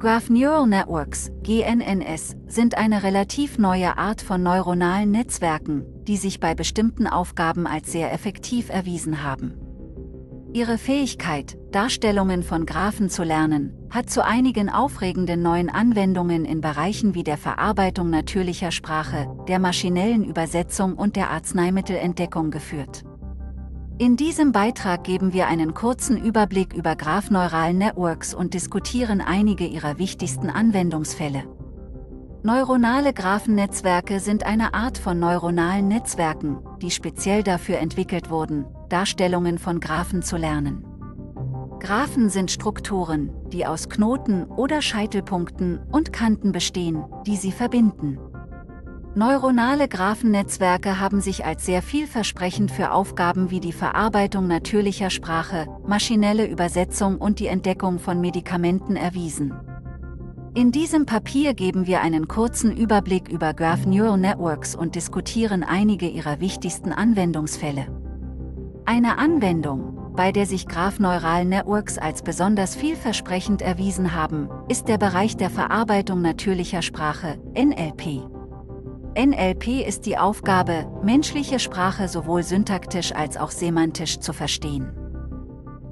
Graph Neural Networks, GNNS, sind eine relativ neue Art von neuronalen Netzwerken, die sich bei bestimmten Aufgaben als sehr effektiv erwiesen haben. Ihre Fähigkeit, Darstellungen von Graphen zu lernen, hat zu einigen aufregenden neuen Anwendungen in Bereichen wie der Verarbeitung natürlicher Sprache, der maschinellen Übersetzung und der Arzneimittelentdeckung geführt. In diesem Beitrag geben wir einen kurzen Überblick über Graph Neural Networks und diskutieren einige ihrer wichtigsten Anwendungsfälle. Neuronale Graphennetzwerke sind eine Art von neuronalen Netzwerken, die speziell dafür entwickelt wurden, Darstellungen von Graphen zu lernen. Graphen sind Strukturen, die aus Knoten oder Scheitelpunkten und Kanten bestehen, die sie verbinden. Neuronale Graphennetzwerke haben sich als sehr vielversprechend für Aufgaben wie die Verarbeitung natürlicher Sprache, maschinelle Übersetzung und die Entdeckung von Medikamenten erwiesen. In diesem Papier geben wir einen kurzen Überblick über Graph Neural Networks und diskutieren einige ihrer wichtigsten Anwendungsfälle. Eine Anwendung, bei der sich Graph Neural Networks als besonders vielversprechend erwiesen haben, ist der Bereich der Verarbeitung natürlicher Sprache, NLP. NLP ist die Aufgabe, menschliche Sprache sowohl syntaktisch als auch semantisch zu verstehen.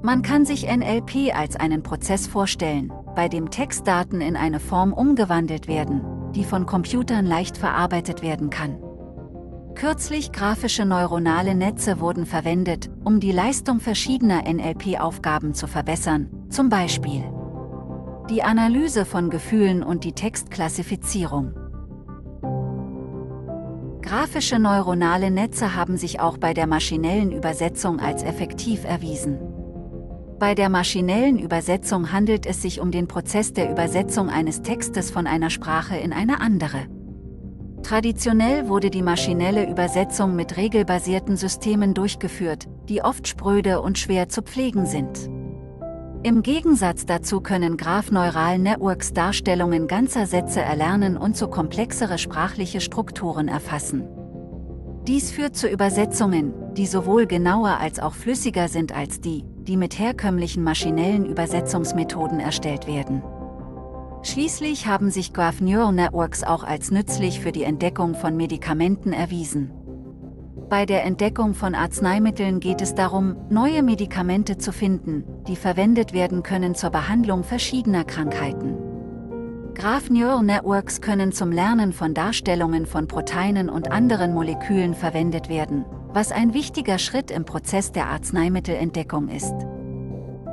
Man kann sich NLP als einen Prozess vorstellen, bei dem Textdaten in eine Form umgewandelt werden, die von Computern leicht verarbeitet werden kann. Kürzlich grafische neuronale Netze wurden verwendet, um die Leistung verschiedener NLP-Aufgaben zu verbessern, zum Beispiel die Analyse von Gefühlen und die Textklassifizierung. Grafische neuronale Netze haben sich auch bei der maschinellen Übersetzung als effektiv erwiesen. Bei der maschinellen Übersetzung handelt es sich um den Prozess der Übersetzung eines Textes von einer Sprache in eine andere. Traditionell wurde die maschinelle Übersetzung mit regelbasierten Systemen durchgeführt, die oft spröde und schwer zu pflegen sind. Im Gegensatz dazu können Graph Neural Networks Darstellungen ganzer Sätze erlernen und so komplexere sprachliche Strukturen erfassen. Dies führt zu Übersetzungen, die sowohl genauer als auch flüssiger sind als die, die mit herkömmlichen maschinellen Übersetzungsmethoden erstellt werden. Schließlich haben sich Graph Neural Networks auch als nützlich für die Entdeckung von Medikamenten erwiesen. Bei der Entdeckung von Arzneimitteln geht es darum, neue Medikamente zu finden, die verwendet werden können zur Behandlung verschiedener Krankheiten. Graph Neural Networks können zum Lernen von Darstellungen von Proteinen und anderen Molekülen verwendet werden, was ein wichtiger Schritt im Prozess der Arzneimittelentdeckung ist.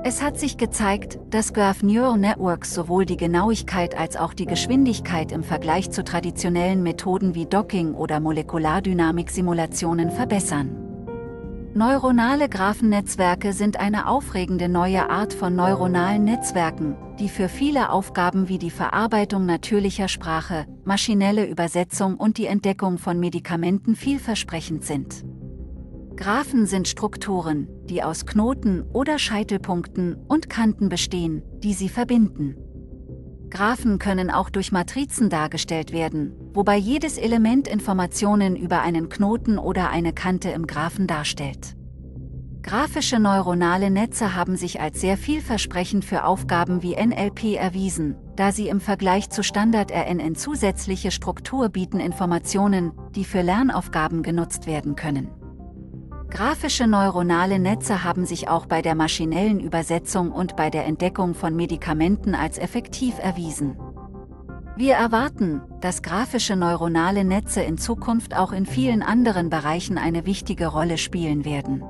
Es hat sich gezeigt, dass Graph Neural Networks sowohl die Genauigkeit als auch die Geschwindigkeit im Vergleich zu traditionellen Methoden wie Docking oder Molekulardynamik-Simulationen verbessern. Neuronale Graphennetzwerke sind eine aufregende neue Art von neuronalen Netzwerken, die für viele Aufgaben wie die Verarbeitung natürlicher Sprache, maschinelle Übersetzung und die Entdeckung von Medikamenten vielversprechend sind. Graphen sind Strukturen, die aus Knoten oder Scheitelpunkten und Kanten bestehen, die sie verbinden. Graphen können auch durch Matrizen dargestellt werden, wobei jedes Element Informationen über einen Knoten oder eine Kante im Graphen darstellt. Grafische neuronale Netze haben sich als sehr vielversprechend für Aufgaben wie NLP erwiesen, da sie im Vergleich zu Standard-RNN zusätzliche Struktur bieten Informationen, die für Lernaufgaben genutzt werden können. Grafische neuronale Netze haben sich auch bei der maschinellen Übersetzung und bei der Entdeckung von Medikamenten als effektiv erwiesen. Wir erwarten, dass grafische neuronale Netze in Zukunft auch in vielen anderen Bereichen eine wichtige Rolle spielen werden.